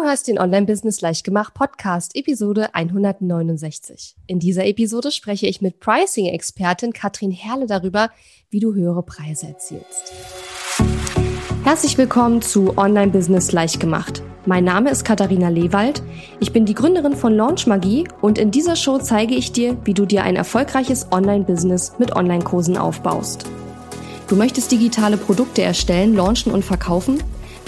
Du hörst den Online-Business Leichtgemacht Podcast, Episode 169. In dieser Episode spreche ich mit Pricing-Expertin Katrin Herle darüber, wie du höhere Preise erzielst. Herzlich willkommen zu Online-Business Leichtgemacht. Mein Name ist Katharina Lewald. Ich bin die Gründerin von Launch Magie und in dieser Show zeige ich dir, wie du dir ein erfolgreiches Online-Business mit Online-Kursen aufbaust. Du möchtest digitale Produkte erstellen, launchen und verkaufen?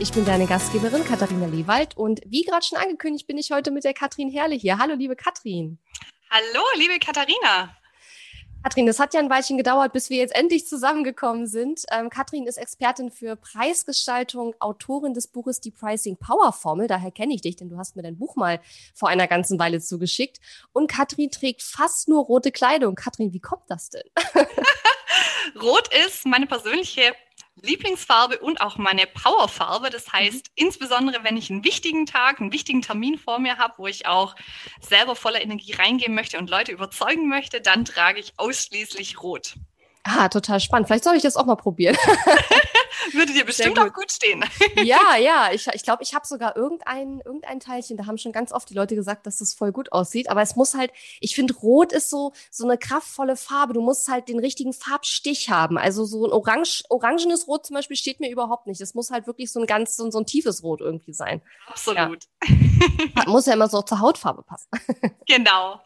Ich bin deine Gastgeberin Katharina Lewald und wie gerade schon angekündigt, bin ich heute mit der Katrin Herle hier. Hallo, liebe Katrin. Hallo, liebe Katharina. Katrin, das hat ja ein Weilchen gedauert, bis wir jetzt endlich zusammengekommen sind. Ähm, Katrin ist Expertin für Preisgestaltung, Autorin des Buches Die Pricing Power Formel. Daher kenne ich dich, denn du hast mir dein Buch mal vor einer ganzen Weile zugeschickt. Und Katrin trägt fast nur rote Kleidung. Katrin, wie kommt das denn? Rot ist meine persönliche Lieblingsfarbe und auch meine Powerfarbe. Das mhm. heißt, mhm. insbesondere wenn ich einen wichtigen Tag, einen wichtigen Termin vor mir habe, wo ich auch selber voller Energie reingehen möchte und Leute überzeugen möchte, dann trage ich ausschließlich rot. Ah, total spannend. Vielleicht soll ich das auch mal probieren. Würde dir bestimmt gut. auch gut stehen. ja, ja. Ich glaube, ich, glaub, ich habe sogar irgendein, irgendein Teilchen, da haben schon ganz oft die Leute gesagt, dass das voll gut aussieht. Aber es muss halt, ich finde, Rot ist so, so eine kraftvolle Farbe. Du musst halt den richtigen Farbstich haben. Also so ein orange, orangenes Rot zum Beispiel steht mir überhaupt nicht. Es muss halt wirklich so ein ganz, so, so ein tiefes Rot irgendwie sein. Absolut. Ja. muss ja immer so zur Hautfarbe passen. genau.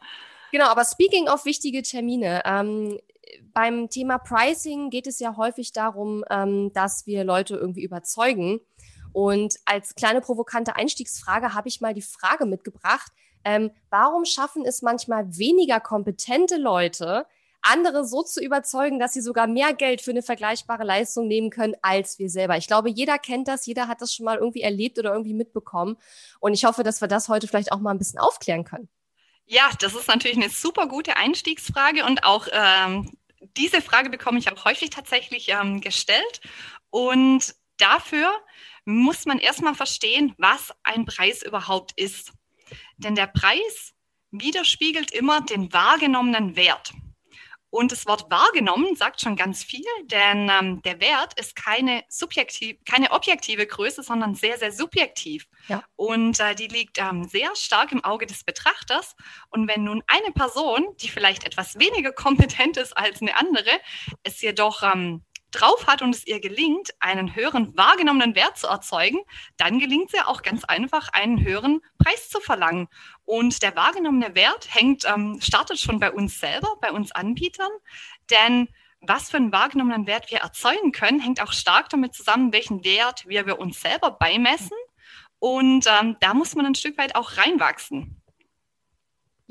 Genau, aber speaking of wichtige Termine, ähm, beim Thema Pricing geht es ja häufig darum, ähm, dass wir Leute irgendwie überzeugen. Und als kleine provokante Einstiegsfrage habe ich mal die Frage mitgebracht, ähm, warum schaffen es manchmal weniger kompetente Leute, andere so zu überzeugen, dass sie sogar mehr Geld für eine vergleichbare Leistung nehmen können als wir selber. Ich glaube, jeder kennt das, jeder hat das schon mal irgendwie erlebt oder irgendwie mitbekommen. Und ich hoffe, dass wir das heute vielleicht auch mal ein bisschen aufklären können. Ja, das ist natürlich eine super gute Einstiegsfrage und auch ähm, diese Frage bekomme ich auch häufig tatsächlich ähm, gestellt. Und dafür muss man erstmal verstehen, was ein Preis überhaupt ist. Denn der Preis widerspiegelt immer den wahrgenommenen Wert. Und das Wort wahrgenommen sagt schon ganz viel, denn ähm, der Wert ist keine, subjektiv, keine objektive Größe, sondern sehr, sehr subjektiv. Ja. Und äh, die liegt ähm, sehr stark im Auge des Betrachters. Und wenn nun eine Person, die vielleicht etwas weniger kompetent ist als eine andere, es jedoch ähm, drauf hat und es ihr gelingt, einen höheren wahrgenommenen Wert zu erzeugen, dann gelingt es ja auch ganz einfach, einen höheren Preis zu verlangen. Und der wahrgenommene Wert hängt, ähm, startet schon bei uns selber, bei uns Anbietern, denn was für einen wahrgenommenen Wert wir erzeugen können, hängt auch stark damit zusammen, welchen Wert wir bei uns selber beimessen. Und ähm, da muss man ein Stück weit auch reinwachsen.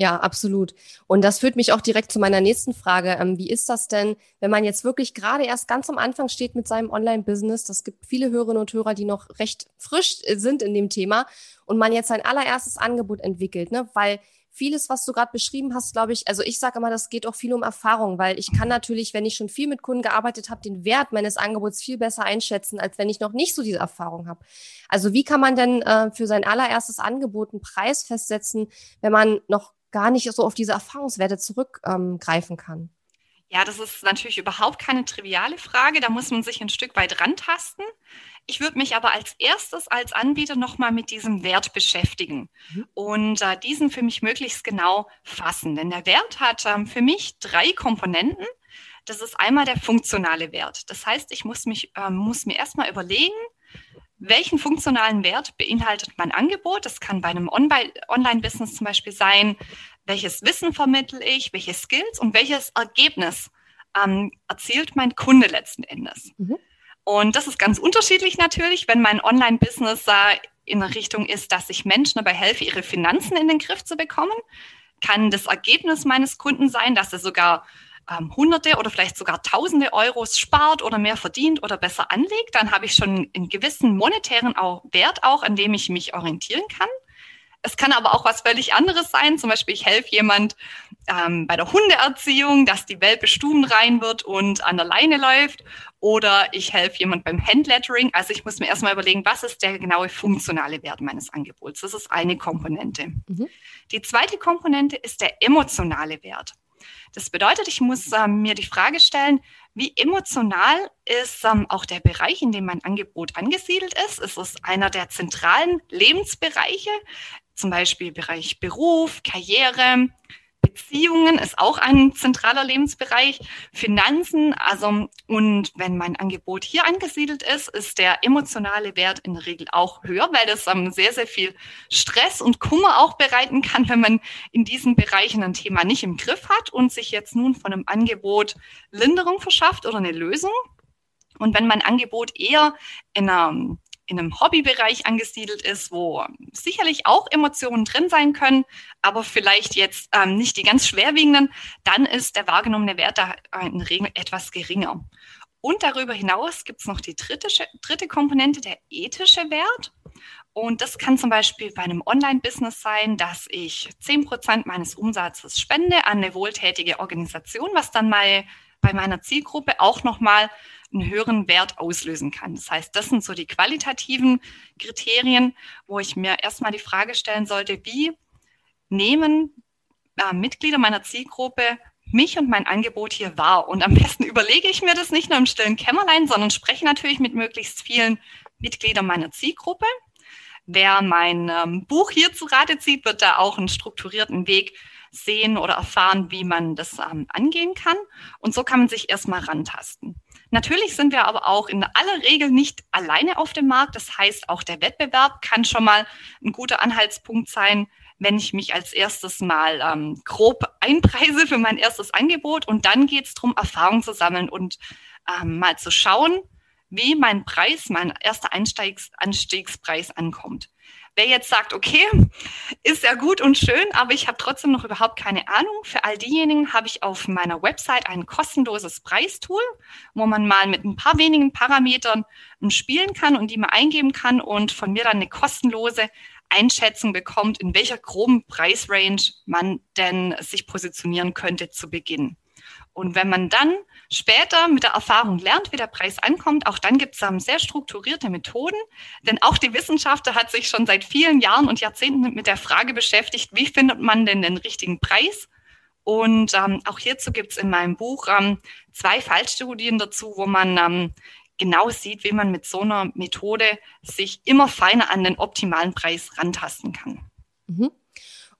Ja, absolut. Und das führt mich auch direkt zu meiner nächsten Frage. Ähm, wie ist das denn, wenn man jetzt wirklich gerade erst ganz am Anfang steht mit seinem Online-Business? Das gibt viele Hörerinnen und Hörer, die noch recht frisch äh, sind in dem Thema und man jetzt sein allererstes Angebot entwickelt, ne? Weil vieles, was du gerade beschrieben hast, glaube ich, also ich sage immer, das geht auch viel um Erfahrung, weil ich kann natürlich, wenn ich schon viel mit Kunden gearbeitet habe, den Wert meines Angebots viel besser einschätzen, als wenn ich noch nicht so diese Erfahrung habe. Also wie kann man denn äh, für sein allererstes Angebot einen Preis festsetzen, wenn man noch gar nicht so auf diese Erfahrungswerte zurückgreifen ähm, kann? Ja, das ist natürlich überhaupt keine triviale Frage. Da muss man sich ein Stück weit rantasten. Ich würde mich aber als erstes als Anbieter nochmal mit diesem Wert beschäftigen mhm. und äh, diesen für mich möglichst genau fassen. Denn der Wert hat ähm, für mich drei Komponenten. Das ist einmal der funktionale Wert. Das heißt, ich muss, mich, äh, muss mir erstmal überlegen, welchen funktionalen Wert beinhaltet mein Angebot? Das kann bei einem Online-Business zum Beispiel sein, welches Wissen vermittle ich, welche Skills und welches Ergebnis ähm, erzielt mein Kunde letzten Endes. Mhm. Und das ist ganz unterschiedlich natürlich, wenn mein Online-Business äh, in der Richtung ist, dass ich Menschen dabei helfe, ihre Finanzen in den Griff zu bekommen, kann das Ergebnis meines Kunden sein, dass er sogar ähm, Hunderte oder vielleicht sogar Tausende Euros spart oder mehr verdient oder besser anlegt, dann habe ich schon einen gewissen monetären auch Wert auch, an dem ich mich orientieren kann. Es kann aber auch was völlig anderes sein. Zum Beispiel, ich helfe jemand ähm, bei der Hundeerziehung, dass die Welpe stubenrein wird und an der Leine läuft. Oder ich helfe jemand beim Handlettering. Also ich muss mir erstmal überlegen, was ist der genaue funktionale Wert meines Angebots. Das ist eine Komponente. Mhm. Die zweite Komponente ist der emotionale Wert. Das bedeutet, ich muss ähm, mir die Frage stellen, wie emotional ist ähm, auch der Bereich, in dem mein Angebot angesiedelt ist? Ist es einer der zentralen Lebensbereiche, zum Beispiel Bereich Beruf, Karriere, Beziehungen ist auch ein zentraler Lebensbereich, Finanzen, also und wenn mein Angebot hier angesiedelt ist, ist der emotionale Wert in der Regel auch höher, weil das um, sehr, sehr viel Stress und Kummer auch bereiten kann, wenn man in diesen Bereichen ein Thema nicht im Griff hat und sich jetzt nun von einem Angebot Linderung verschafft oder eine Lösung. Und wenn mein Angebot eher in einer in einem Hobbybereich angesiedelt ist, wo sicherlich auch Emotionen drin sein können, aber vielleicht jetzt ähm, nicht die ganz schwerwiegenden, dann ist der wahrgenommene Wert da in Regel etwas geringer. Und darüber hinaus gibt es noch die dritte, dritte Komponente, der ethische Wert. Und das kann zum Beispiel bei einem Online-Business sein, dass ich 10% meines Umsatzes spende an eine wohltätige Organisation, was dann mal bei meiner Zielgruppe auch nochmal einen höheren Wert auslösen kann. Das heißt, das sind so die qualitativen Kriterien, wo ich mir erstmal die Frage stellen sollte, wie nehmen äh, Mitglieder meiner Zielgruppe mich und mein Angebot hier wahr? Und am besten überlege ich mir das nicht nur im stillen Kämmerlein, sondern spreche natürlich mit möglichst vielen Mitgliedern meiner Zielgruppe. Wer mein ähm, Buch hier zu Rate zieht, wird da auch einen strukturierten Weg sehen oder erfahren, wie man das ähm, angehen kann. Und so kann man sich erstmal rantasten. Natürlich sind wir aber auch in aller Regel nicht alleine auf dem Markt. Das heißt, auch der Wettbewerb kann schon mal ein guter Anhaltspunkt sein, wenn ich mich als erstes mal ähm, grob einpreise für mein erstes Angebot. Und dann geht es darum, Erfahrung zu sammeln und ähm, mal zu schauen, wie mein Preis, mein erster Anstiegspreis ankommt. Wer jetzt sagt, okay, ist ja gut und schön, aber ich habe trotzdem noch überhaupt keine Ahnung, für all diejenigen habe ich auf meiner Website ein kostenloses Preistool, wo man mal mit ein paar wenigen Parametern spielen kann und die man eingeben kann und von mir dann eine kostenlose Einschätzung bekommt, in welcher groben Preisrange man denn sich positionieren könnte zu Beginn. Und wenn man dann später mit der Erfahrung lernt, wie der Preis ankommt, auch dann gibt es ähm, sehr strukturierte Methoden. Denn auch die Wissenschaft hat sich schon seit vielen Jahren und Jahrzehnten mit der Frage beschäftigt, wie findet man denn den richtigen Preis? Und ähm, auch hierzu gibt es in meinem Buch ähm, zwei Fallstudien dazu, wo man ähm, genau sieht, wie man mit so einer Methode sich immer feiner an den optimalen Preis rantasten kann. Mhm.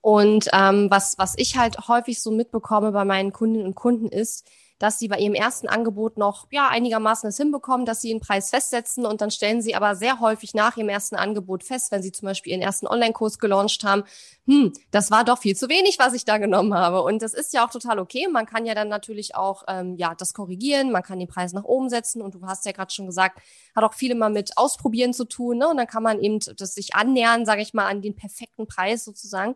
Und ähm, was, was ich halt häufig so mitbekomme bei meinen Kundinnen und Kunden ist, dass sie bei ihrem ersten Angebot noch ja einigermaßen es hinbekommen, dass sie den Preis festsetzen und dann stellen sie aber sehr häufig nach ihrem ersten Angebot fest, wenn sie zum Beispiel ihren ersten Online-Kurs gelauncht haben, hm, das war doch viel zu wenig, was ich da genommen habe. Und das ist ja auch total okay. Man kann ja dann natürlich auch ähm, ja das korrigieren, man kann den Preis nach oben setzen und du hast ja gerade schon gesagt, hat auch viele mal mit Ausprobieren zu tun, ne? Und dann kann man eben das sich annähern, sage ich mal, an den perfekten Preis sozusagen.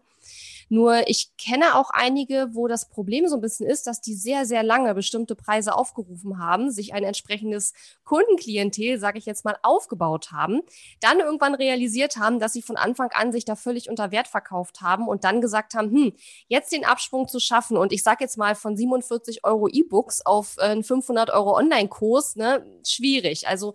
Nur ich kenne auch einige, wo das Problem so ein bisschen ist, dass die sehr, sehr lange bestimmte Preise aufgerufen haben, sich ein entsprechendes Kundenklientel, sage ich jetzt mal, aufgebaut haben, dann irgendwann realisiert haben, dass sie von Anfang an sich da völlig unter Wert verkauft haben und dann gesagt haben, hm, jetzt den Absprung zu schaffen und ich sage jetzt mal von 47 Euro E-Books auf äh, einen 500 Euro Online-Kurs, ne, schwierig. Also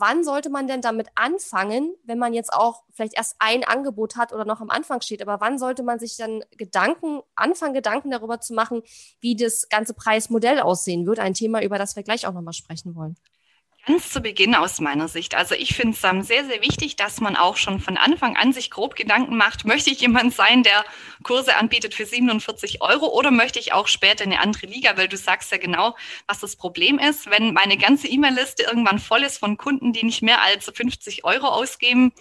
wann sollte man denn damit anfangen, wenn man jetzt auch vielleicht erst ein Angebot hat oder noch am Anfang steht, aber wann sollte man sich dann Gedanken, anfangen Gedanken darüber zu machen, wie das ganze Preismodell aussehen wird? Ein Thema, über das wir gleich auch nochmal sprechen wollen. Ganz zu Beginn aus meiner Sicht. Also ich finde es sehr, sehr wichtig, dass man auch schon von Anfang an sich grob Gedanken macht, möchte ich jemand sein, der Kurse anbietet für 47 Euro oder möchte ich auch später in eine andere Liga, weil du sagst ja genau, was das Problem ist. Wenn meine ganze E-Mail-Liste irgendwann voll ist von Kunden, die nicht mehr als 50 Euro ausgeben,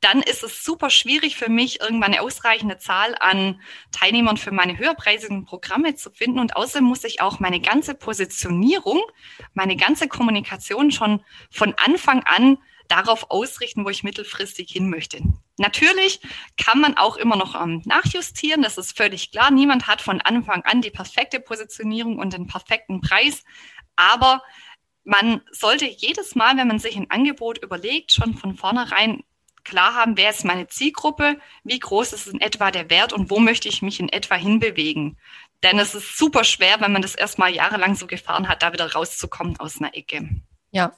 dann ist es super schwierig für mich, irgendwann eine ausreichende Zahl an Teilnehmern für meine höherpreisigen Programme zu finden. Und außerdem muss ich auch meine ganze Positionierung, meine ganze Kommunikation schon von Anfang an darauf ausrichten, wo ich mittelfristig hin möchte. Natürlich kann man auch immer noch ähm, nachjustieren, das ist völlig klar. Niemand hat von Anfang an die perfekte Positionierung und den perfekten Preis, aber man sollte jedes Mal, wenn man sich ein Angebot überlegt, schon von vornherein klar haben, wer ist meine Zielgruppe, wie groß ist in etwa der Wert und wo möchte ich mich in etwa hinbewegen. Denn es ist super schwer, wenn man das erstmal jahrelang so gefahren hat, da wieder rauszukommen aus einer Ecke. Ja,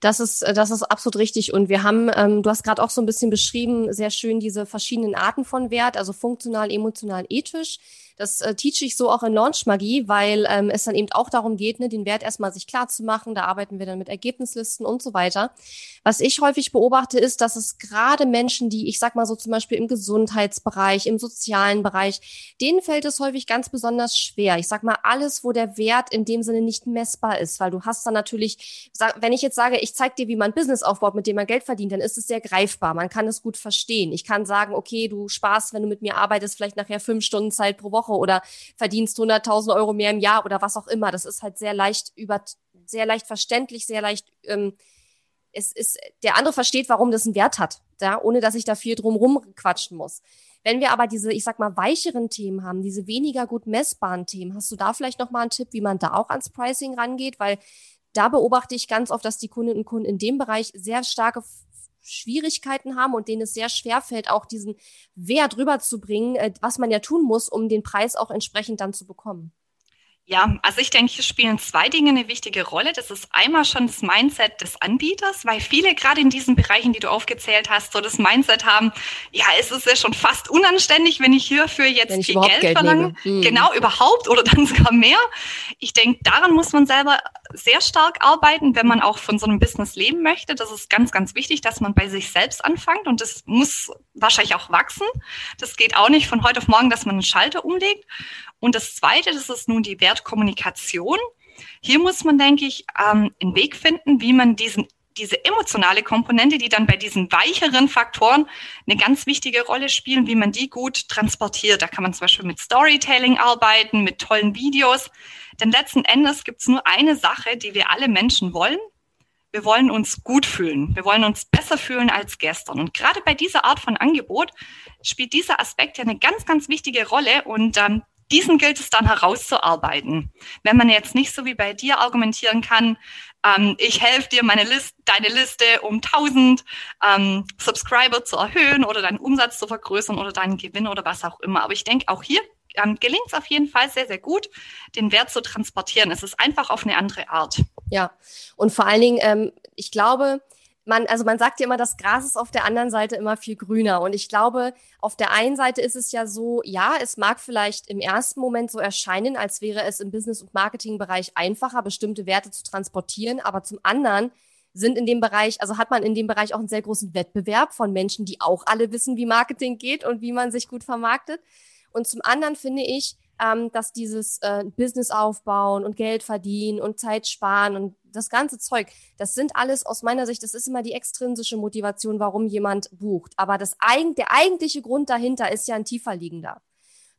das ist, äh, das ist absolut richtig. Und wir haben, ähm, du hast gerade auch so ein bisschen beschrieben, sehr schön diese verschiedenen Arten von Wert, also funktional, emotional, ethisch. Das äh, teach ich so auch in Launch Magie, weil ähm, es dann eben auch darum geht, ne, den Wert erstmal sich klar zu machen. Da arbeiten wir dann mit Ergebnislisten und so weiter. Was ich häufig beobachte, ist, dass es gerade Menschen, die, ich sag mal so zum Beispiel im Gesundheitsbereich, im sozialen Bereich, denen fällt es häufig ganz besonders schwer. Ich sag mal, alles, wo der Wert in dem Sinne nicht messbar ist, weil du hast dann natürlich, wenn ich jetzt sage, ich zeige dir, wie man Business aufbaut, mit dem man Geld verdient, dann ist es sehr greifbar. Man kann es gut verstehen. Ich kann sagen, okay, du sparst, wenn du mit mir arbeitest, vielleicht nachher fünf Stunden Zeit pro Woche Woche oder verdienst 100.000 Euro mehr im Jahr oder was auch immer. Das ist halt sehr leicht über, sehr leicht verständlich, sehr leicht, ähm, es ist, der andere versteht, warum das einen Wert hat, ja, ohne dass ich da viel drum quatschen muss. Wenn wir aber diese, ich sag mal, weicheren Themen haben, diese weniger gut messbaren Themen, hast du da vielleicht noch mal einen Tipp, wie man da auch ans Pricing rangeht? Weil da beobachte ich ganz oft, dass die Kundinnen und Kunden in dem Bereich sehr starke Schwierigkeiten haben und denen es sehr schwer fällt, auch diesen Wert rüberzubringen, äh, was man ja tun muss, um den Preis auch entsprechend dann zu bekommen. Ja, also ich denke, hier spielen zwei Dinge eine wichtige Rolle. Das ist einmal schon das Mindset des Anbieters, weil viele gerade in diesen Bereichen, die du aufgezählt hast, so das Mindset haben, ja, es ist ja schon fast unanständig, wenn ich hierfür jetzt viel Geld, Geld verlange. Hm. Genau, überhaupt oder dann sogar mehr. Ich denke, daran muss man selber sehr stark arbeiten, wenn man auch von so einem Business leben möchte. Das ist ganz, ganz wichtig, dass man bei sich selbst anfängt und das muss wahrscheinlich auch wachsen. Das geht auch nicht von heute auf morgen, dass man einen Schalter umlegt. Und das Zweite, das ist nun die Wertkommunikation. Hier muss man, denke ich, ähm, einen Weg finden, wie man diesen diese emotionale Komponente, die dann bei diesen weicheren Faktoren eine ganz wichtige Rolle spielen, wie man die gut transportiert. Da kann man zum Beispiel mit Storytelling arbeiten, mit tollen Videos. Denn letzten Endes gibt es nur eine Sache, die wir alle Menschen wollen. Wir wollen uns gut fühlen. Wir wollen uns besser fühlen als gestern. Und gerade bei dieser Art von Angebot spielt dieser Aspekt ja eine ganz, ganz wichtige Rolle. Und ähm, diesen gilt es dann herauszuarbeiten. Wenn man jetzt nicht so wie bei dir argumentieren kann, ähm, ich helfe dir, meine List, deine Liste um 1000 ähm, Subscriber zu erhöhen oder deinen Umsatz zu vergrößern oder deinen Gewinn oder was auch immer. Aber ich denke, auch hier ähm, gelingt es auf jeden Fall sehr, sehr gut, den Wert zu transportieren. Es ist einfach auf eine andere Art. Ja, und vor allen Dingen, ähm, ich glaube, man, also man sagt ja immer, das Gras ist auf der anderen Seite immer viel grüner. Und ich glaube, auf der einen Seite ist es ja so, ja, es mag vielleicht im ersten Moment so erscheinen, als wäre es im Business- und Marketingbereich einfacher, bestimmte Werte zu transportieren. Aber zum anderen sind in dem Bereich, also hat man in dem Bereich auch einen sehr großen Wettbewerb von Menschen, die auch alle wissen, wie Marketing geht und wie man sich gut vermarktet. Und zum anderen finde ich, ähm, dass dieses äh, Business aufbauen und Geld verdienen und Zeit sparen und das ganze Zeug, das sind alles aus meiner Sicht, das ist immer die extrinsische Motivation, warum jemand bucht. Aber das, der eigentliche Grund dahinter ist ja ein tiefer liegender.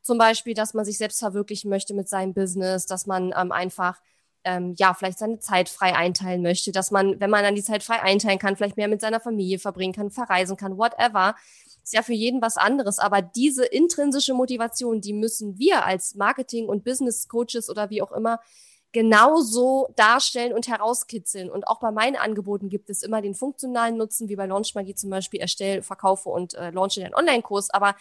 Zum Beispiel, dass man sich selbst verwirklichen möchte mit seinem Business, dass man ähm, einfach ähm, ja, vielleicht seine Zeit frei einteilen möchte, dass man, wenn man dann die Zeit frei einteilen kann, vielleicht mehr mit seiner Familie verbringen kann, verreisen kann, whatever. Ist ja für jeden was anderes. Aber diese intrinsische Motivation, die müssen wir als Marketing- und Business-Coaches oder wie auch immer genauso darstellen und herauskitzeln. Und auch bei meinen Angeboten gibt es immer den funktionalen Nutzen, wie bei Launchmagie zum Beispiel, erstelle, verkaufe und äh, launche den Online-Kurs. Aber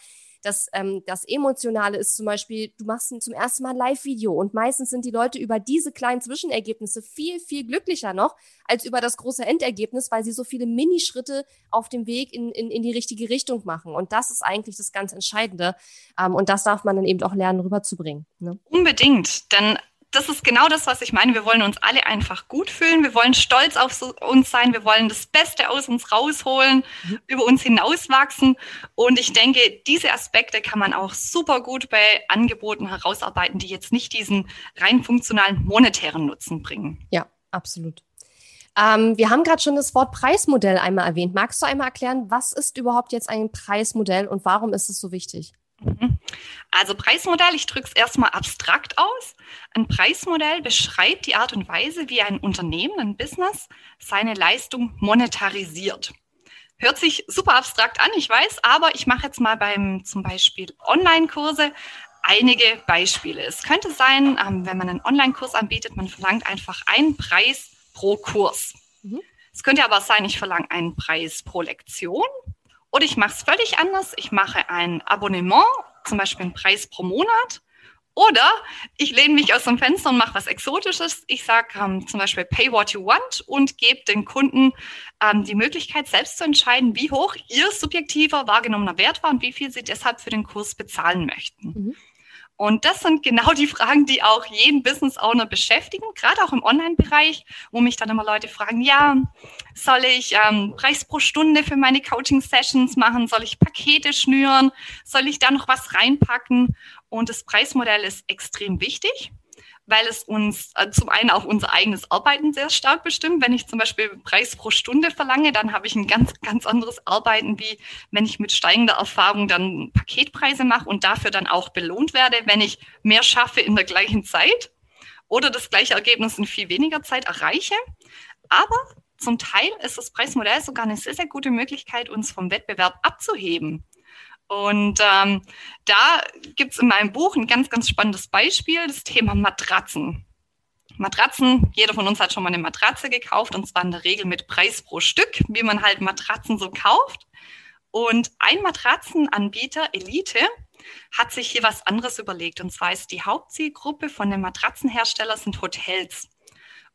das, ähm, das Emotionale ist zum Beispiel, du machst zum ersten Mal ein Live-Video und meistens sind die Leute über diese kleinen Zwischenergebnisse viel, viel glücklicher noch als über das große Endergebnis, weil sie so viele Minischritte auf dem Weg in, in, in die richtige Richtung machen. Und das ist eigentlich das ganz Entscheidende. Ähm, und das darf man dann eben auch lernen, rüberzubringen. Ne? Unbedingt, denn das ist genau das, was ich meine. Wir wollen uns alle einfach gut fühlen. Wir wollen stolz auf uns sein. Wir wollen das Beste aus uns rausholen, mhm. über uns hinauswachsen. Und ich denke, diese Aspekte kann man auch super gut bei Angeboten herausarbeiten, die jetzt nicht diesen rein funktionalen monetären Nutzen bringen. Ja, absolut. Ähm, wir haben gerade schon das Wort Preismodell einmal erwähnt. Magst du einmal erklären, was ist überhaupt jetzt ein Preismodell und warum ist es so wichtig? Mhm. Also Preismodell, ich drücke es erstmal abstrakt aus. Ein Preismodell beschreibt die Art und Weise, wie ein Unternehmen, ein Business seine Leistung monetarisiert. Hört sich super abstrakt an, ich weiß, aber ich mache jetzt mal beim zum Beispiel Online-Kurse einige Beispiele. Es könnte sein, ähm, wenn man einen Online-Kurs anbietet, man verlangt einfach einen Preis pro Kurs. Mhm. Es könnte aber sein, ich verlange einen Preis pro Lektion Oder ich mache es völlig anders. Ich mache ein Abonnement, zum Beispiel einen Preis pro Monat. Oder ich lehne mich aus dem Fenster und mache was Exotisches. Ich sage ähm, zum Beispiel Pay what you want und gebe den Kunden ähm, die Möglichkeit, selbst zu entscheiden, wie hoch ihr subjektiver wahrgenommener Wert war und wie viel sie deshalb für den Kurs bezahlen möchten. Mhm. Und das sind genau die Fragen, die auch jeden Business Owner beschäftigen, gerade auch im Online-Bereich, wo mich dann immer Leute fragen, ja, soll ich ähm, Preis pro Stunde für meine Coaching-Sessions machen? Soll ich Pakete schnüren? Soll ich da noch was reinpacken? Und das Preismodell ist extrem wichtig weil es uns äh, zum einen auch unser eigenes Arbeiten sehr stark bestimmt. Wenn ich zum Beispiel Preis pro Stunde verlange, dann habe ich ein ganz, ganz anderes Arbeiten, wie wenn ich mit steigender Erfahrung dann Paketpreise mache und dafür dann auch belohnt werde, wenn ich mehr schaffe in der gleichen Zeit oder das gleiche Ergebnis in viel weniger Zeit erreiche. Aber zum Teil ist das Preismodell sogar eine sehr, sehr gute Möglichkeit, uns vom Wettbewerb abzuheben. Und ähm, da gibt es in meinem Buch ein ganz, ganz spannendes Beispiel, das Thema Matratzen. Matratzen, jeder von uns hat schon mal eine Matratze gekauft und zwar in der Regel mit Preis pro Stück, wie man halt Matratzen so kauft. Und ein Matratzenanbieter, Elite, hat sich hier was anderes überlegt. Und zwar ist die Hauptzielgruppe von den Matratzenherstellern sind Hotels.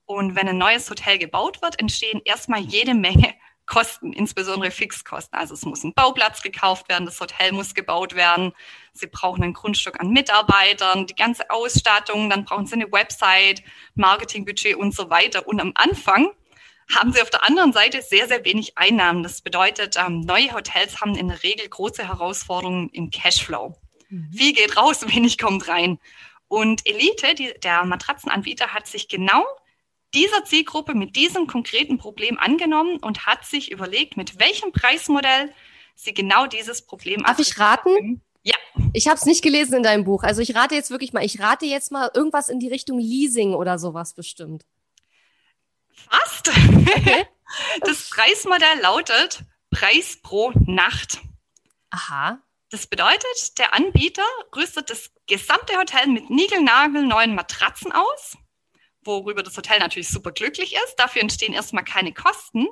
Und wenn ein neues Hotel gebaut wird, entstehen erstmal jede Menge Kosten, insbesondere Fixkosten. Also es muss ein Bauplatz gekauft werden, das Hotel muss gebaut werden, Sie brauchen ein Grundstück an Mitarbeitern, die ganze Ausstattung, dann brauchen Sie eine Website, Marketingbudget und so weiter. Und am Anfang haben Sie auf der anderen Seite sehr, sehr wenig Einnahmen. Das bedeutet, ähm, neue Hotels haben in der Regel große Herausforderungen im Cashflow. Mhm. Viel geht raus, wenig kommt rein. Und Elite, die, der Matratzenanbieter, hat sich genau dieser Zielgruppe mit diesem konkreten Problem angenommen und hat sich überlegt, mit welchem Preismodell sie genau dieses Problem Darf ich raten? Ja. Ich habe es nicht gelesen in deinem Buch. Also ich rate jetzt wirklich mal, ich rate jetzt mal irgendwas in die Richtung Leasing oder sowas bestimmt. Fast. Okay. Das Preismodell lautet Preis pro Nacht. Aha. Das bedeutet, der Anbieter rüstet das gesamte Hotel mit niegelnagelneuen Matratzen aus worüber das Hotel natürlich super glücklich ist. Dafür entstehen erstmal keine Kosten.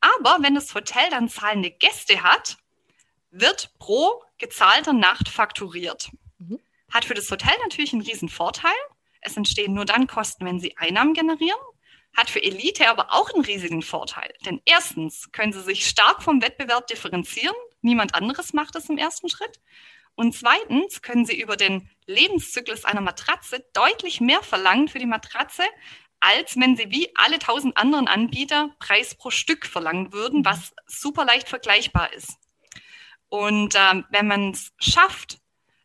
Aber wenn das Hotel dann zahlende Gäste hat, wird pro gezahlter Nacht fakturiert. Mhm. Hat für das Hotel natürlich einen riesen Vorteil. Es entstehen nur dann Kosten, wenn sie Einnahmen generieren. Hat für Elite aber auch einen riesigen Vorteil. Denn erstens können sie sich stark vom Wettbewerb differenzieren. Niemand anderes macht es im ersten Schritt. Und zweitens können Sie über den Lebenszyklus einer Matratze deutlich mehr verlangen für die Matratze, als wenn Sie wie alle tausend anderen Anbieter Preis pro Stück verlangen würden, mhm. was super leicht vergleichbar ist. Und ähm, wenn man es schafft,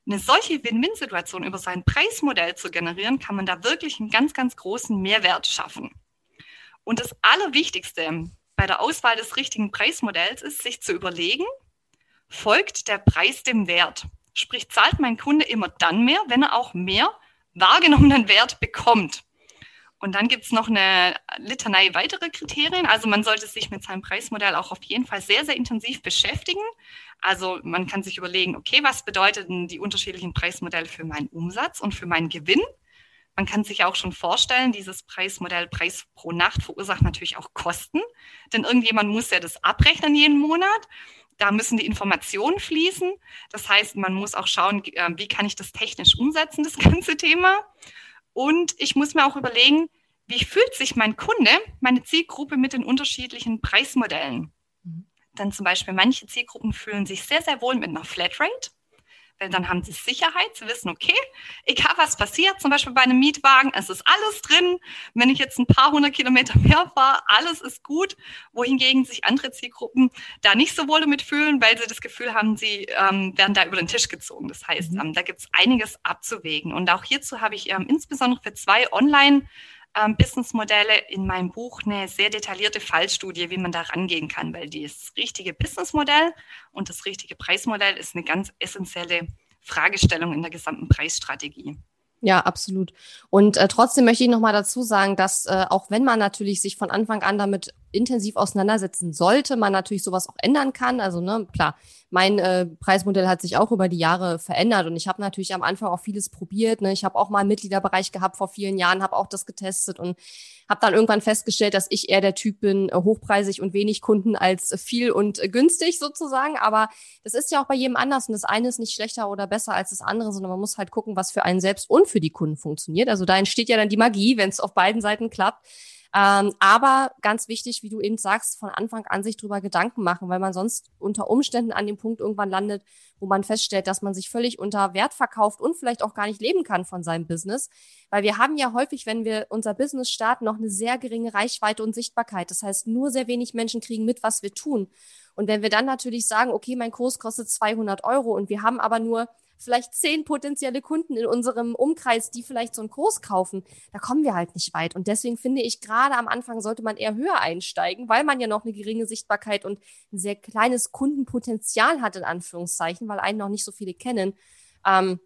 eine solche Win-Win-Situation über sein Preismodell zu generieren, kann man da wirklich einen ganz, ganz großen Mehrwert schaffen. Und das Allerwichtigste bei der Auswahl des richtigen Preismodells ist, sich zu überlegen, folgt der Preis dem Wert? Sprich, zahlt mein Kunde immer dann mehr, wenn er auch mehr wahrgenommenen Wert bekommt. Und dann gibt es noch eine Litanei weitere Kriterien. Also man sollte sich mit seinem Preismodell auch auf jeden Fall sehr, sehr intensiv beschäftigen. Also man kann sich überlegen, okay, was bedeuten die unterschiedlichen Preismodelle für meinen Umsatz und für meinen Gewinn? Man kann sich auch schon vorstellen, dieses Preismodell Preis pro Nacht verursacht natürlich auch Kosten, denn irgendjemand muss ja das abrechnen jeden Monat da müssen die Informationen fließen. Das heißt, man muss auch schauen, äh, wie kann ich das technisch umsetzen, das ganze Thema. Und ich muss mir auch überlegen, wie fühlt sich mein Kunde, meine Zielgruppe mit den unterschiedlichen Preismodellen? Mhm. Dann zum Beispiel manche Zielgruppen fühlen sich sehr, sehr wohl mit einer Flatrate. Weil dann haben sie Sicherheit zu wissen, okay, egal was passiert, zum Beispiel bei einem Mietwagen, es ist alles drin. Wenn ich jetzt ein paar hundert Kilometer mehr fahre, alles ist gut. Wohingegen sich andere Zielgruppen da nicht so wohl damit fühlen, weil sie das Gefühl haben, sie ähm, werden da über den Tisch gezogen. Das heißt, mhm. ähm, da gibt es einiges abzuwägen. Und auch hierzu habe ich ähm, insbesondere für zwei Online- ähm, Businessmodelle in meinem Buch eine sehr detaillierte Fallstudie, wie man da rangehen kann, weil das richtige Businessmodell und das richtige Preismodell ist eine ganz essentielle Fragestellung in der gesamten Preisstrategie. Ja, absolut. Und äh, trotzdem möchte ich nochmal dazu sagen, dass äh, auch wenn man natürlich sich von Anfang an damit intensiv auseinandersetzen sollte, man natürlich sowas auch ändern kann. Also ne, klar, mein äh, Preismodell hat sich auch über die Jahre verändert und ich habe natürlich am Anfang auch vieles probiert. Ne? Ich habe auch mal einen Mitgliederbereich gehabt vor vielen Jahren, habe auch das getestet und habe dann irgendwann festgestellt, dass ich eher der Typ bin, äh, hochpreisig und wenig Kunden als viel und äh, günstig sozusagen. Aber das ist ja auch bei jedem anders und das eine ist nicht schlechter oder besser als das andere, sondern man muss halt gucken, was für einen selbst und für die Kunden funktioniert. Also da entsteht ja dann die Magie, wenn es auf beiden Seiten klappt. Ähm, aber ganz wichtig, wie du eben sagst, von Anfang an sich drüber Gedanken machen, weil man sonst unter Umständen an dem Punkt irgendwann landet, wo man feststellt, dass man sich völlig unter Wert verkauft und vielleicht auch gar nicht leben kann von seinem Business. Weil wir haben ja häufig, wenn wir unser Business starten, noch eine sehr geringe Reichweite und Sichtbarkeit. Das heißt, nur sehr wenig Menschen kriegen mit, was wir tun. Und wenn wir dann natürlich sagen, okay, mein Kurs kostet 200 Euro und wir haben aber nur vielleicht zehn potenzielle Kunden in unserem Umkreis, die vielleicht so einen Kurs kaufen, da kommen wir halt nicht weit. Und deswegen finde ich, gerade am Anfang sollte man eher höher einsteigen, weil man ja noch eine geringe Sichtbarkeit und ein sehr kleines Kundenpotenzial hat, in Anführungszeichen, weil einen noch nicht so viele kennen. Ähm,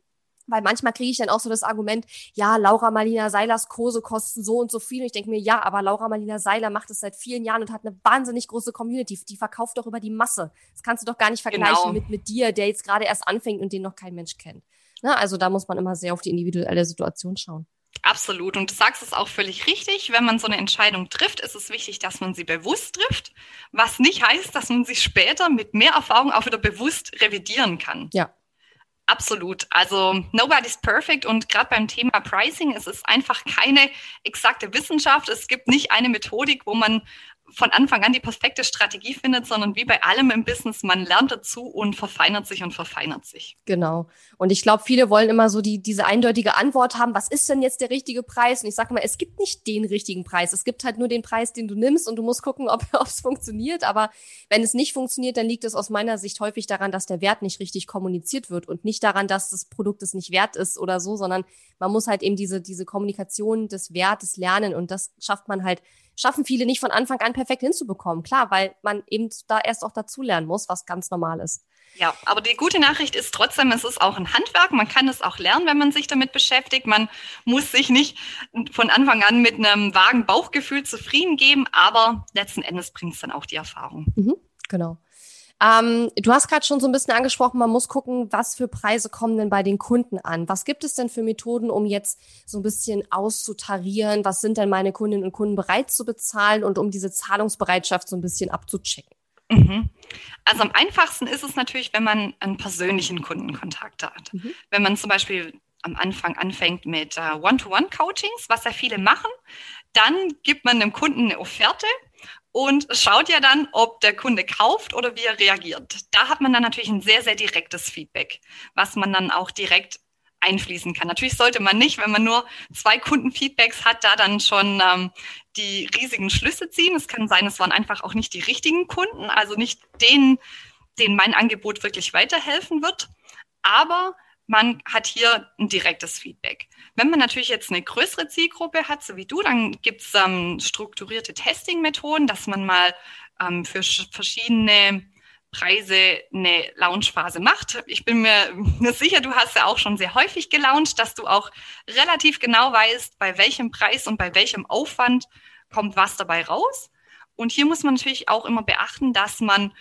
weil manchmal kriege ich dann auch so das Argument, ja, Laura Marlina Seilers Kurse kosten so und so viel. Und ich denke mir, ja, aber Laura Marlina Seiler macht es seit vielen Jahren und hat eine wahnsinnig große Community. Die verkauft doch über die Masse. Das kannst du doch gar nicht vergleichen genau. mit, mit dir, der jetzt gerade erst anfängt und den noch kein Mensch kennt. Ne? Also da muss man immer sehr auf die individuelle Situation schauen. Absolut. Und du sagst es auch völlig richtig. Wenn man so eine Entscheidung trifft, ist es wichtig, dass man sie bewusst trifft. Was nicht heißt, dass man sie später mit mehr Erfahrung auch wieder bewusst revidieren kann. Ja. Absolut. Also nobody's perfect und gerade beim Thema Pricing ist es einfach keine exakte Wissenschaft. Es gibt nicht eine Methodik, wo man von Anfang an die perfekte Strategie findet, sondern wie bei allem im Business, man lernt dazu und verfeinert sich und verfeinert sich. Genau. Und ich glaube, viele wollen immer so die, diese eindeutige Antwort haben, was ist denn jetzt der richtige Preis? Und ich sage mal, es gibt nicht den richtigen Preis. Es gibt halt nur den Preis, den du nimmst und du musst gucken, ob es funktioniert. Aber wenn es nicht funktioniert, dann liegt es aus meiner Sicht häufig daran, dass der Wert nicht richtig kommuniziert wird und nicht daran, dass das Produkt es nicht wert ist oder so, sondern man muss halt eben diese, diese Kommunikation des Wertes lernen und das schafft man halt schaffen viele nicht von Anfang an perfekt hinzubekommen. Klar, weil man eben da erst auch dazulernen muss, was ganz normal ist. Ja, aber die gute Nachricht ist trotzdem, es ist auch ein Handwerk. Man kann es auch lernen, wenn man sich damit beschäftigt. Man muss sich nicht von Anfang an mit einem vagen Bauchgefühl zufrieden geben, aber letzten Endes bringt es dann auch die Erfahrung. Mhm, genau. Ähm, du hast gerade schon so ein bisschen angesprochen, man muss gucken, was für Preise kommen denn bei den Kunden an. Was gibt es denn für Methoden, um jetzt so ein bisschen auszutarieren? Was sind denn meine Kundinnen und Kunden bereit zu bezahlen und um diese Zahlungsbereitschaft so ein bisschen abzuchecken? Mhm. Also am einfachsten ist es natürlich, wenn man einen persönlichen Kundenkontakt hat. Mhm. Wenn man zum Beispiel am Anfang anfängt mit äh, One-to-One-Coachings, was ja viele machen, dann gibt man dem Kunden eine Offerte und schaut ja dann, ob der Kunde kauft oder wie er reagiert. Da hat man dann natürlich ein sehr, sehr direktes Feedback, was man dann auch direkt einfließen kann. Natürlich sollte man nicht, wenn man nur zwei Kundenfeedbacks hat, da dann schon ähm, die riesigen Schlüsse ziehen. Es kann sein, es waren einfach auch nicht die richtigen Kunden, also nicht denen, denen mein Angebot wirklich weiterhelfen wird. Aber man hat hier ein direktes Feedback. Wenn man natürlich jetzt eine größere Zielgruppe hat, so wie du, dann gibt es ähm, strukturierte Testing-Methoden, dass man mal ähm, für verschiedene Preise eine Launchphase macht. Ich bin mir, sicher, du hast ja auch schon sehr häufig gelauncht, dass du auch relativ genau weißt, bei welchem Preis und bei welchem Aufwand kommt was dabei raus. Und hier muss man natürlich auch immer beachten, dass man,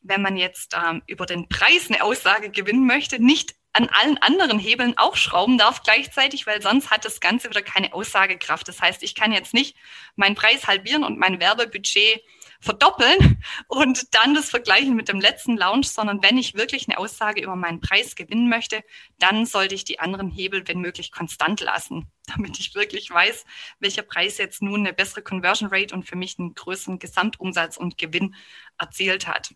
wenn man jetzt ähm, über den Preis eine Aussage gewinnen möchte, nicht an allen anderen Hebeln auch schrauben darf gleichzeitig, weil sonst hat das Ganze wieder keine Aussagekraft. Das heißt, ich kann jetzt nicht meinen Preis halbieren und mein Werbebudget verdoppeln und dann das vergleichen mit dem letzten Launch, sondern wenn ich wirklich eine Aussage über meinen Preis gewinnen möchte, dann sollte ich die anderen Hebel, wenn möglich, konstant lassen, damit ich wirklich weiß, welcher Preis jetzt nun eine bessere Conversion Rate und für mich einen größeren Gesamtumsatz und Gewinn erzielt hat.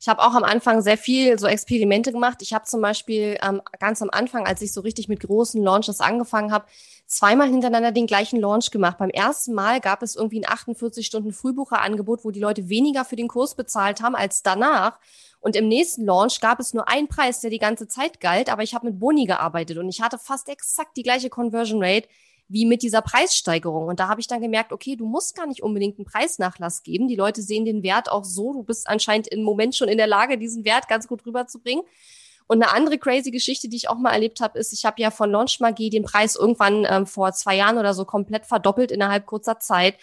Ich habe auch am Anfang sehr viel so Experimente gemacht. Ich habe zum Beispiel ähm, ganz am Anfang, als ich so richtig mit großen Launches angefangen habe, zweimal hintereinander den gleichen Launch gemacht. Beim ersten Mal gab es irgendwie ein 48 Stunden Frühbucherangebot, wo die Leute weniger für den Kurs bezahlt haben als danach. Und im nächsten Launch gab es nur einen Preis, der die ganze Zeit galt, aber ich habe mit Boni gearbeitet und ich hatte fast exakt die gleiche Conversion Rate wie mit dieser Preissteigerung. Und da habe ich dann gemerkt, okay, du musst gar nicht unbedingt einen Preisnachlass geben. Die Leute sehen den Wert auch so. Du bist anscheinend im Moment schon in der Lage, diesen Wert ganz gut rüberzubringen. Und eine andere crazy Geschichte, die ich auch mal erlebt habe, ist, ich habe ja von Launch Magie den Preis irgendwann ähm, vor zwei Jahren oder so komplett verdoppelt innerhalb kurzer Zeit.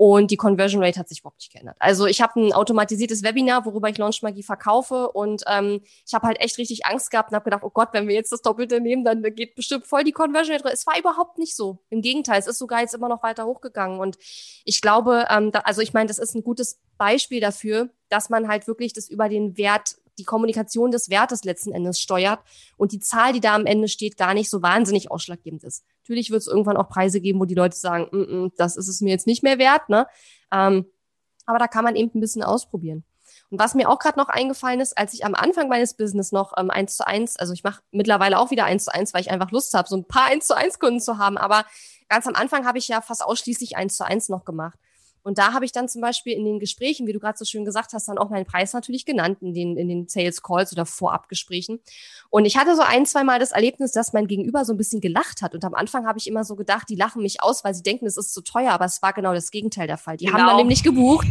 Und die Conversion Rate hat sich überhaupt nicht geändert. Also ich habe ein automatisiertes Webinar, worüber ich Launch Magie verkaufe und ähm, ich habe halt echt richtig Angst gehabt und habe gedacht, oh Gott, wenn wir jetzt das Doppelte nehmen, dann geht bestimmt voll die Conversion Rate. Es war überhaupt nicht so. Im Gegenteil, es ist sogar jetzt immer noch weiter hochgegangen und ich glaube, ähm, da, also ich meine, das ist ein gutes Beispiel dafür, dass man halt wirklich das über den Wert die Kommunikation des Wertes letzten Endes steuert und die Zahl, die da am Ende steht, gar nicht so wahnsinnig ausschlaggebend ist. Natürlich wird es irgendwann auch Preise geben, wo die Leute sagen, mm -mm, das ist es mir jetzt nicht mehr wert. Ne? Ähm, aber da kann man eben ein bisschen ausprobieren. Und was mir auch gerade noch eingefallen ist, als ich am Anfang meines Business noch ähm, eins zu eins, also ich mache mittlerweile auch wieder eins zu eins, weil ich einfach Lust habe, so ein paar eins zu eins Kunden zu haben. Aber ganz am Anfang habe ich ja fast ausschließlich eins zu eins noch gemacht. Und da habe ich dann zum Beispiel in den Gesprächen, wie du gerade so schön gesagt hast, dann auch meinen Preis natürlich genannt in den, in den Sales Calls oder Vorabgesprächen. Und ich hatte so ein, zwei Mal das Erlebnis, dass mein Gegenüber so ein bisschen gelacht hat. Und am Anfang habe ich immer so gedacht, die lachen mich aus, weil sie denken, es ist zu teuer. Aber es war genau das Gegenteil der Fall. Die genau. haben dann nämlich gebucht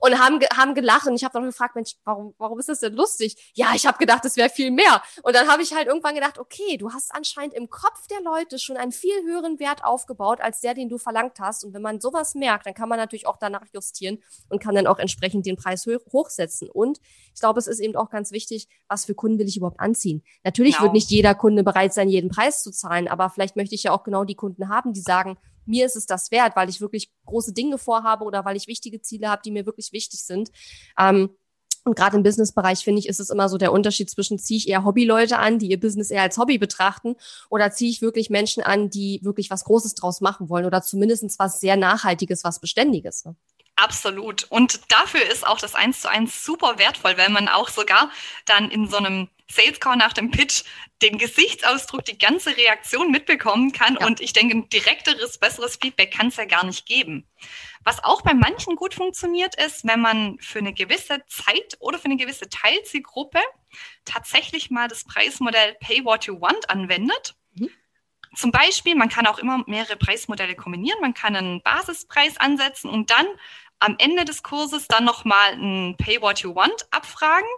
und haben, haben gelacht. Und ich habe dann gefragt, Mensch, warum, warum ist das denn lustig? Ja, ich habe gedacht, es wäre viel mehr. Und dann habe ich halt irgendwann gedacht, okay, du hast anscheinend im Kopf der Leute schon einen viel höheren Wert aufgebaut, als der, den du verlangt hast. Und wenn man sowas merkt, dann kann man natürlich auch danach justieren und kann dann auch entsprechend den Preis hochsetzen. Und ich glaube, es ist eben auch ganz wichtig, was für Kunden will ich überhaupt anziehen. Natürlich genau. wird nicht jeder Kunde bereit sein, jeden Preis zu zahlen, aber vielleicht möchte ich ja auch genau die Kunden haben, die sagen, mir ist es das wert, weil ich wirklich große Dinge vorhabe oder weil ich wichtige Ziele habe, die mir wirklich wichtig sind. Ähm, und gerade im Businessbereich finde ich, ist es immer so der Unterschied zwischen ziehe ich eher Hobbyleute an, die ihr Business eher als Hobby betrachten, oder ziehe ich wirklich Menschen an, die wirklich was Großes draus machen wollen oder zumindest was sehr Nachhaltiges, was Beständiges. Ne? Absolut. Und dafür ist auch das Eins zu eins super wertvoll, weil man auch sogar dann in so einem Sales Call nach dem Pitch den Gesichtsausdruck, die ganze Reaktion mitbekommen kann. Ja. Und ich denke, ein direkteres, besseres Feedback kann es ja gar nicht geben. Was auch bei manchen gut funktioniert, ist, wenn man für eine gewisse Zeit oder für eine gewisse Teilzielgruppe tatsächlich mal das Preismodell Pay What You Want anwendet. Mhm. Zum Beispiel, man kann auch immer mehrere Preismodelle kombinieren. Man kann einen Basispreis ansetzen und dann am Ende des Kurses dann nochmal ein Pay What You Want abfragen.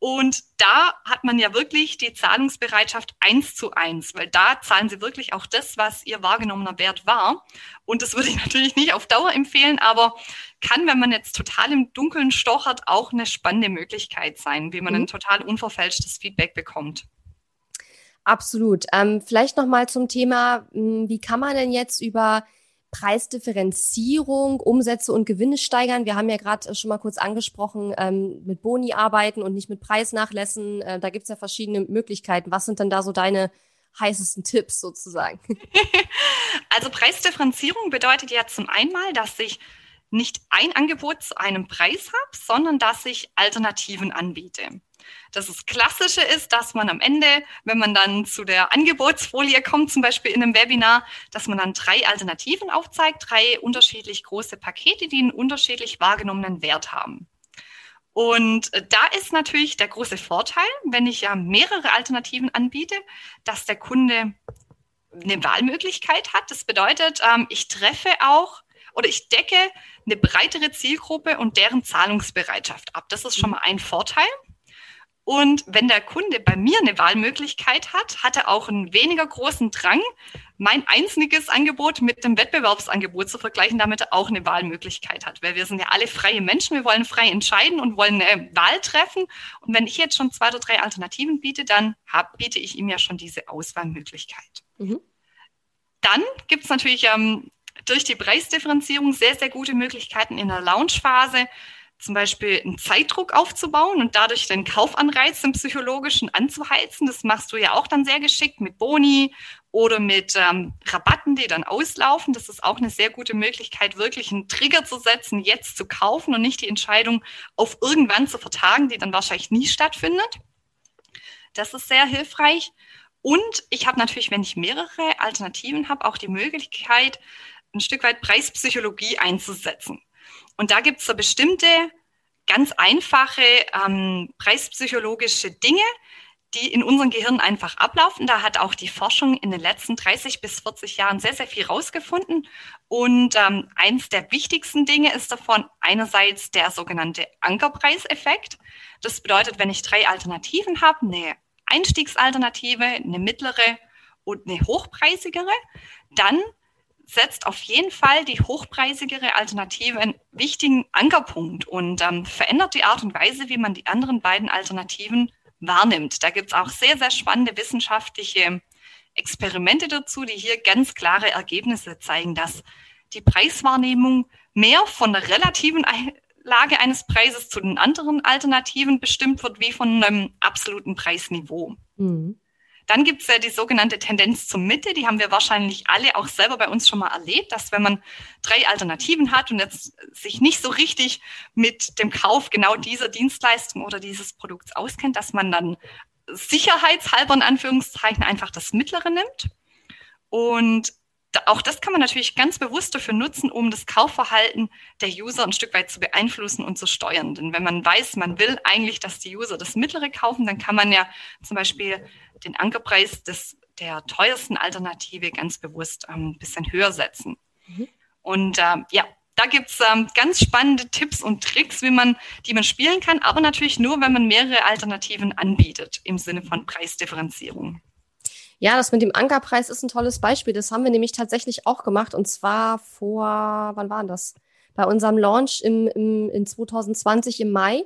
Und da hat man ja wirklich die Zahlungsbereitschaft eins zu eins, weil da zahlen sie wirklich auch das, was ihr wahrgenommener Wert war. Und das würde ich natürlich nicht auf Dauer empfehlen, aber kann, wenn man jetzt total im Dunkeln stochert, auch eine spannende Möglichkeit sein, wie man mhm. ein total unverfälschtes Feedback bekommt. Absolut. Ähm, vielleicht noch mal zum Thema, hm, wie kann man denn jetzt über Preisdifferenzierung, Umsätze und Gewinne steigern. Wir haben ja gerade schon mal kurz angesprochen, ähm, mit Boni arbeiten und nicht mit Preisnachlässen. Äh, da gibt es ja verschiedene Möglichkeiten. Was sind denn da so deine heißesten Tipps sozusagen? Also Preisdifferenzierung bedeutet ja zum einen mal, dass ich nicht ein Angebot zu einem Preis habe, sondern dass ich Alternativen anbiete. Das ist Klassische ist, dass man am Ende, wenn man dann zu der Angebotsfolie kommt, zum Beispiel in einem Webinar, dass man dann drei Alternativen aufzeigt, drei unterschiedlich große Pakete, die einen unterschiedlich wahrgenommenen Wert haben. Und äh, da ist natürlich der große Vorteil, wenn ich ja mehrere Alternativen anbiete, dass der Kunde eine Wahlmöglichkeit hat. Das bedeutet, ähm, ich treffe auch oder ich decke eine breitere Zielgruppe und deren Zahlungsbereitschaft ab. Das ist schon mal ein Vorteil. Und wenn der Kunde bei mir eine Wahlmöglichkeit hat, hat er auch einen weniger großen Drang, mein einziges Angebot mit dem Wettbewerbsangebot zu vergleichen, damit er auch eine Wahlmöglichkeit hat. Weil wir sind ja alle freie Menschen, wir wollen frei entscheiden und wollen eine Wahl treffen. Und wenn ich jetzt schon zwei oder drei Alternativen biete, dann hab, biete ich ihm ja schon diese Auswahlmöglichkeit. Mhm. Dann gibt es natürlich ähm, durch die Preisdifferenzierung sehr, sehr gute Möglichkeiten in der Launchphase zum Beispiel einen Zeitdruck aufzubauen und dadurch den Kaufanreiz im Psychologischen anzuheizen. Das machst du ja auch dann sehr geschickt mit Boni oder mit ähm, Rabatten, die dann auslaufen. Das ist auch eine sehr gute Möglichkeit, wirklich einen Trigger zu setzen, jetzt zu kaufen und nicht die Entscheidung auf irgendwann zu vertagen, die dann wahrscheinlich nie stattfindet. Das ist sehr hilfreich. Und ich habe natürlich, wenn ich mehrere Alternativen habe, auch die Möglichkeit, ein Stück weit Preispsychologie einzusetzen. Und da gibt es so bestimmte, ganz einfache ähm, preispsychologische Dinge, die in unserem Gehirn einfach ablaufen. Da hat auch die Forschung in den letzten 30 bis 40 Jahren sehr, sehr viel rausgefunden. Und ähm, eins der wichtigsten Dinge ist davon einerseits der sogenannte Ankerpreiseffekt. Das bedeutet, wenn ich drei Alternativen habe, eine Einstiegsalternative, eine mittlere und eine hochpreisigere, dann setzt auf jeden Fall die hochpreisigere Alternative einen wichtigen Ankerpunkt und ähm, verändert die Art und Weise, wie man die anderen beiden Alternativen wahrnimmt. Da gibt es auch sehr, sehr spannende wissenschaftliche Experimente dazu, die hier ganz klare Ergebnisse zeigen, dass die Preiswahrnehmung mehr von der relativen Lage eines Preises zu den anderen Alternativen bestimmt wird, wie von einem absoluten Preisniveau. Mhm. Dann gibt es ja die sogenannte Tendenz zur Mitte, die haben wir wahrscheinlich alle auch selber bei uns schon mal erlebt, dass wenn man drei Alternativen hat und jetzt sich nicht so richtig mit dem Kauf genau dieser Dienstleistung oder dieses Produkts auskennt, dass man dann sicherheitshalber in Anführungszeichen einfach das mittlere nimmt. Und auch das kann man natürlich ganz bewusst dafür nutzen, um das Kaufverhalten der User ein Stück weit zu beeinflussen und zu steuern. Denn wenn man weiß, man will eigentlich, dass die User das mittlere kaufen, dann kann man ja zum Beispiel den Ankerpreis des, der teuersten Alternative ganz bewusst ähm, ein bisschen höher setzen. Mhm. Und äh, ja, da gibt's ähm, ganz spannende Tipps und Tricks, wie man, die man spielen kann, aber natürlich nur, wenn man mehrere Alternativen anbietet im Sinne von Preisdifferenzierung. Ja, das mit dem Ankerpreis ist ein tolles Beispiel. Das haben wir nämlich tatsächlich auch gemacht und zwar vor, wann war das? Bei unserem Launch im, im, in 2020 im Mai.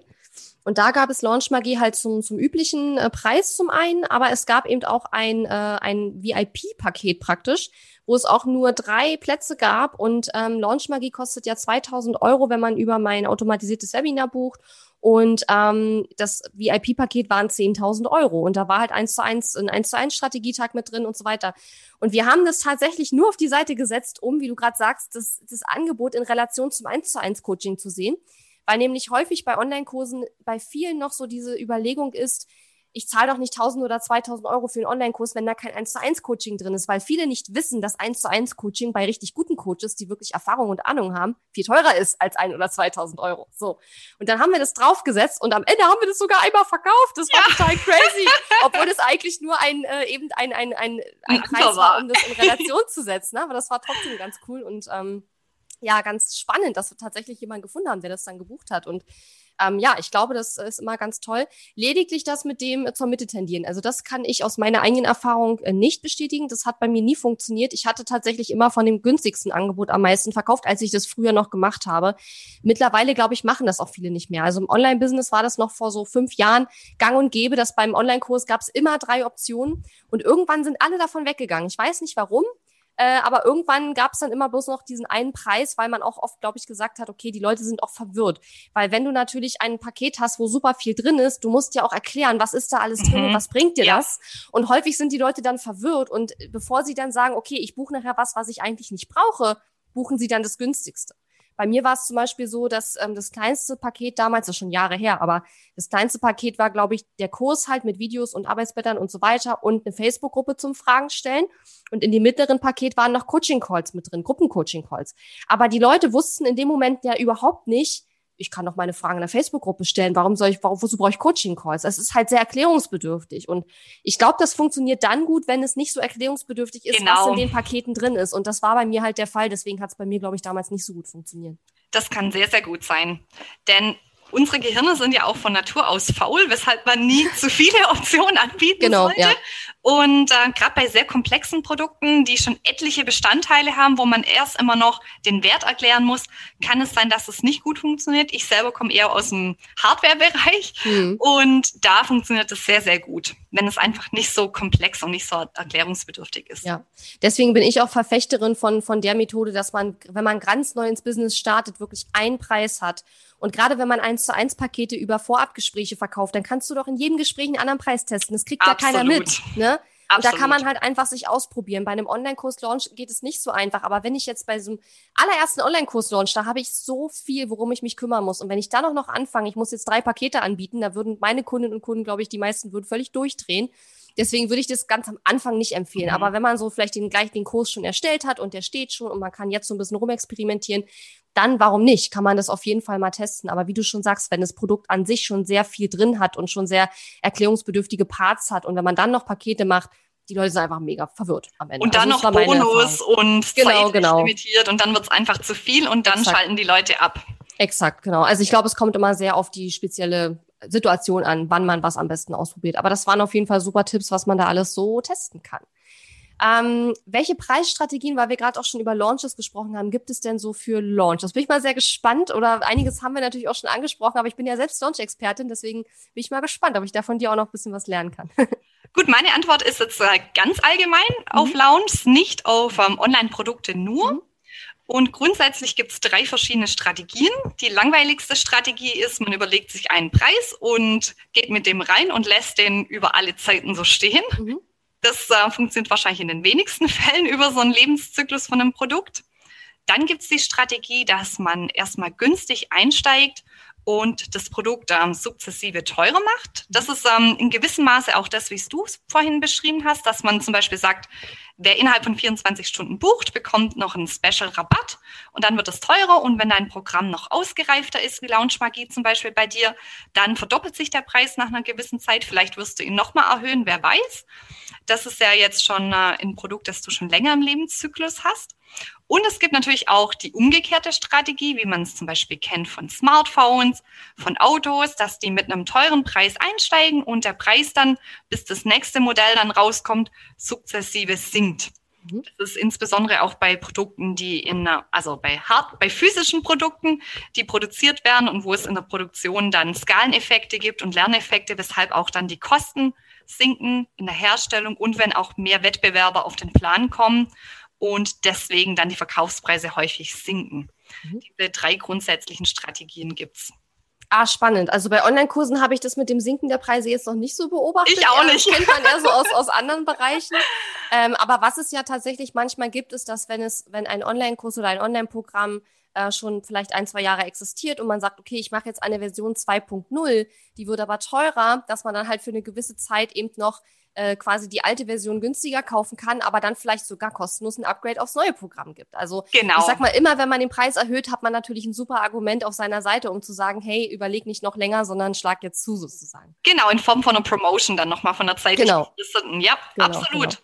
Und da gab es Launch Magie halt zum, zum üblichen äh, Preis zum einen, aber es gab eben auch ein, äh, ein VIP-Paket praktisch, wo es auch nur drei Plätze gab und ähm, Launch Magie kostet ja 2000 Euro, wenn man über mein automatisiertes Webinar bucht und ähm, das VIP-Paket waren 10.000 Euro. Und da war halt eins zu eins, ein eins zu eins Strategietag mit drin und so weiter. Und wir haben das tatsächlich nur auf die Seite gesetzt, um, wie du gerade sagst, das, das Angebot in Relation zum eins zu eins Coaching zu sehen. Weil nämlich häufig bei Online-Kursen bei vielen noch so diese Überlegung ist, ich zahle doch nicht 1000 oder 2000 Euro für einen Online-Kurs, wenn da kein 1 zu 1 Coaching drin ist, weil viele nicht wissen, dass 1 zu 1 Coaching bei richtig guten Coaches, die wirklich Erfahrung und Ahnung haben, viel teurer ist als ein oder 2000 Euro. So. Und dann haben wir das draufgesetzt und am Ende haben wir das sogar einmal verkauft. Das war ja. total crazy. Obwohl es eigentlich nur ein, äh, eben ein, ein, ein, ein Preis war, um das in Relation zu setzen. Ne? Aber das war trotzdem ganz cool und, ähm, ja, ganz spannend, dass wir tatsächlich jemanden gefunden haben, der das dann gebucht hat und ähm, ja, ich glaube, das ist immer ganz toll. Lediglich das mit dem zur Mitte tendieren. Also das kann ich aus meiner eigenen Erfahrung äh, nicht bestätigen. Das hat bei mir nie funktioniert. Ich hatte tatsächlich immer von dem günstigsten Angebot am meisten verkauft, als ich das früher noch gemacht habe. Mittlerweile, glaube ich, machen das auch viele nicht mehr. Also im Online-Business war das noch vor so fünf Jahren gang und gäbe, dass beim Online-Kurs gab es immer drei Optionen und irgendwann sind alle davon weggegangen. Ich weiß nicht warum. Äh, aber irgendwann gab es dann immer bloß noch diesen einen Preis, weil man auch oft, glaube ich, gesagt hat, okay, die Leute sind auch verwirrt. Weil wenn du natürlich ein Paket hast, wo super viel drin ist, du musst ja auch erklären, was ist da alles drin mhm. und was bringt dir ja. das? Und häufig sind die Leute dann verwirrt und bevor sie dann sagen, okay, ich buche nachher was, was ich eigentlich nicht brauche, buchen sie dann das günstigste. Bei mir war es zum Beispiel so, dass ähm, das kleinste Paket damals, das ist schon Jahre her, aber das kleinste Paket war, glaube ich, der Kurs halt mit Videos und Arbeitsblättern und so weiter und eine Facebook-Gruppe zum Fragen stellen. Und in dem mittleren Paket waren noch Coaching-Calls mit drin, Gruppen-Coaching-Calls. Aber die Leute wussten in dem Moment ja überhaupt nicht, ich kann doch meine Fragen in der Facebook-Gruppe stellen. Warum soll ich, warum, wozu brauche ich Coaching-Calls? Es ist halt sehr erklärungsbedürftig. Und ich glaube, das funktioniert dann gut, wenn es nicht so erklärungsbedürftig ist, genau. was in den Paketen drin ist. Und das war bei mir halt der Fall. Deswegen hat es bei mir, glaube ich, damals nicht so gut funktioniert. Das kann sehr, sehr gut sein. Denn unsere Gehirne sind ja auch von Natur aus faul, weshalb man nie zu viele Optionen anbieten genau, sollte. Ja. Und äh, gerade bei sehr komplexen Produkten, die schon etliche Bestandteile haben, wo man erst immer noch den Wert erklären muss, kann es sein, dass es nicht gut funktioniert. Ich selber komme eher aus dem Hardware-Bereich mhm. und da funktioniert es sehr, sehr gut, wenn es einfach nicht so komplex und nicht so erklärungsbedürftig ist. Ja, deswegen bin ich auch Verfechterin von, von der Methode, dass man, wenn man ganz neu ins Business startet, wirklich einen Preis hat und gerade wenn man eins zu eins Pakete über Vorabgespräche verkauft, dann kannst du doch in jedem Gespräch einen anderen Preis testen. Das kriegt ja keiner mit. Ne? Und da kann man halt einfach sich ausprobieren. Bei einem Online-Kurs-Launch geht es nicht so einfach. Aber wenn ich jetzt bei so einem allerersten Online-Kurs-Launch, da habe ich so viel, worum ich mich kümmern muss. Und wenn ich da noch, noch anfange, ich muss jetzt drei Pakete anbieten, da würden meine Kundinnen und Kunden, glaube ich, die meisten würden völlig durchdrehen. Deswegen würde ich das ganz am Anfang nicht empfehlen. Mhm. Aber wenn man so vielleicht den gleich den Kurs schon erstellt hat und der steht schon und man kann jetzt so ein bisschen rumexperimentieren, dann warum nicht? Kann man das auf jeden Fall mal testen. Aber wie du schon sagst, wenn das Produkt an sich schon sehr viel drin hat und schon sehr erklärungsbedürftige Parts hat und wenn man dann noch Pakete macht, die Leute sind einfach mega verwirrt am Ende. Und dann also, noch Bonus und genau, genau. limitiert und dann wird es einfach zu viel und dann Exakt. schalten die Leute ab. Exakt, genau. Also ich glaube, es kommt immer sehr auf die spezielle Situation an, wann man was am besten ausprobiert. Aber das waren auf jeden Fall super Tipps, was man da alles so testen kann. Ähm, welche Preisstrategien, weil wir gerade auch schon über Launches gesprochen haben, gibt es denn so für Launch? Das bin ich mal sehr gespannt oder einiges haben wir natürlich auch schon angesprochen, aber ich bin ja selbst Launch-Expertin, deswegen bin ich mal gespannt, ob ich da von dir auch noch ein bisschen was lernen kann. Gut, meine Antwort ist jetzt äh, ganz allgemein mhm. auf Launch, nicht auf ähm, Online-Produkte nur. Mhm. Und grundsätzlich gibt es drei verschiedene Strategien. Die langweiligste Strategie ist, man überlegt sich einen Preis und geht mit dem rein und lässt den über alle Zeiten so stehen. Mhm. Das äh, funktioniert wahrscheinlich in den wenigsten Fällen über so einen Lebenszyklus von einem Produkt. Dann gibt es die Strategie, dass man erstmal günstig einsteigt und das Produkt ähm, sukzessive teurer macht. Das ist ähm, in gewissem Maße auch das, wie du es vorhin beschrieben hast, dass man zum Beispiel sagt, wer innerhalb von 24 Stunden bucht, bekommt noch einen Special-Rabatt und dann wird es teurer und wenn dein Programm noch ausgereifter ist, wie Launch Magie zum Beispiel bei dir, dann verdoppelt sich der Preis nach einer gewissen Zeit. Vielleicht wirst du ihn nochmal erhöhen, wer weiß. Das ist ja jetzt schon äh, ein Produkt, das du schon länger im Lebenszyklus hast. Und es gibt natürlich auch die umgekehrte Strategie, wie man es zum Beispiel kennt von Smartphones, von Autos, dass die mit einem teuren Preis einsteigen und der Preis dann, bis das nächste Modell dann rauskommt, sukzessive sinkt. Mhm. Das ist insbesondere auch bei Produkten, die in, also bei hart, bei physischen Produkten, die produziert werden und wo es in der Produktion dann Skaleneffekte gibt und Lerneffekte, weshalb auch dann die Kosten sinken in der Herstellung und wenn auch mehr Wettbewerber auf den Plan kommen und deswegen dann die Verkaufspreise häufig sinken. Mhm. Diese drei grundsätzlichen Strategien gibt es. Ah, spannend. Also bei Online-Kursen habe ich das mit dem Sinken der Preise jetzt noch nicht so beobachtet. Ich auch nicht. Das kennt man eher so aus, aus anderen Bereichen. Ähm, aber was es ja tatsächlich manchmal gibt, ist, dass wenn es, wenn ein Online-Kurs oder ein Online-Programm äh, schon vielleicht ein, zwei Jahre existiert und man sagt, okay, ich mache jetzt eine Version 2.0, die wird aber teurer, dass man dann halt für eine gewisse Zeit eben noch äh, quasi die alte Version günstiger kaufen kann, aber dann vielleicht sogar kostenlos ein Upgrade aufs neue Programm gibt. Also genau. ich sag mal, immer wenn man den Preis erhöht, hat man natürlich ein super Argument auf seiner Seite, um zu sagen, hey, überleg nicht noch länger, sondern schlag jetzt zu sozusagen. Genau, in Form von einer Promotion dann nochmal von der Zeit. Genau. Ja, genau, absolut. Genau.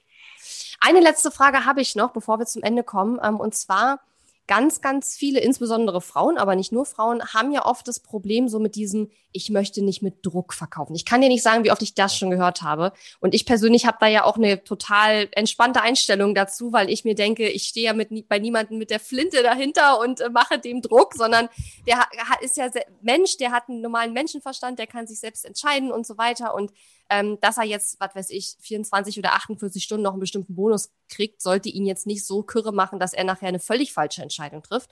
Eine letzte Frage habe ich noch, bevor wir zum Ende kommen. Ähm, und zwar, ganz, ganz viele, insbesondere Frauen, aber nicht nur Frauen, haben ja oft das Problem so mit diesem, ich möchte nicht mit Druck verkaufen. Ich kann dir nicht sagen, wie oft ich das schon gehört habe. Und ich persönlich habe da ja auch eine total entspannte Einstellung dazu, weil ich mir denke, ich stehe ja mit, bei niemandem mit der Flinte dahinter und äh, mache dem Druck, sondern der ist ja Mensch, der hat einen normalen Menschenverstand, der kann sich selbst entscheiden und so weiter. Und ähm, dass er jetzt, was weiß ich, 24 oder 48 Stunden noch einen bestimmten Bonus kriegt, sollte ihn jetzt nicht so kürre machen, dass er nachher eine völlig falsche Entscheidung trifft.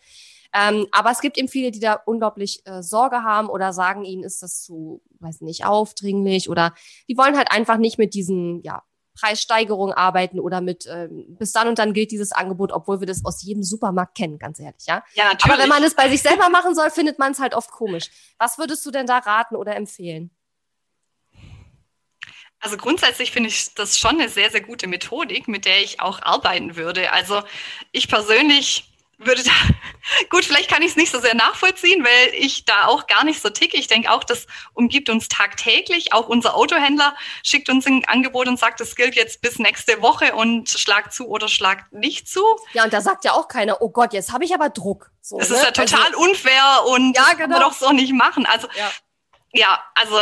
Ähm, aber es gibt eben viele, die da unglaublich äh, Sorge haben oder sagen, ihnen ist das zu, weiß nicht, aufdringlich oder die wollen halt einfach nicht mit diesen, ja, Preissteigerungen arbeiten oder mit ähm, bis dann und dann gilt dieses Angebot, obwohl wir das aus jedem Supermarkt kennen, ganz ehrlich, ja. Ja, natürlich. Aber wenn man es bei sich selber machen soll, findet man es halt oft komisch. Was würdest du denn da raten oder empfehlen? Also grundsätzlich finde ich das schon eine sehr, sehr gute Methodik, mit der ich auch arbeiten würde. Also ich persönlich würde da, gut, vielleicht kann ich es nicht so sehr nachvollziehen, weil ich da auch gar nicht so ticke. Ich denke auch, das umgibt uns tagtäglich. Auch unser Autohändler schickt uns ein Angebot und sagt, das gilt jetzt bis nächste Woche und schlag zu oder schlag nicht zu. Ja, und da sagt ja auch keiner, oh Gott, jetzt habe ich aber Druck. So, das ne? ist ja total also, unfair und ja, genau. das kann man genau. doch so nicht machen. Also ja, ja also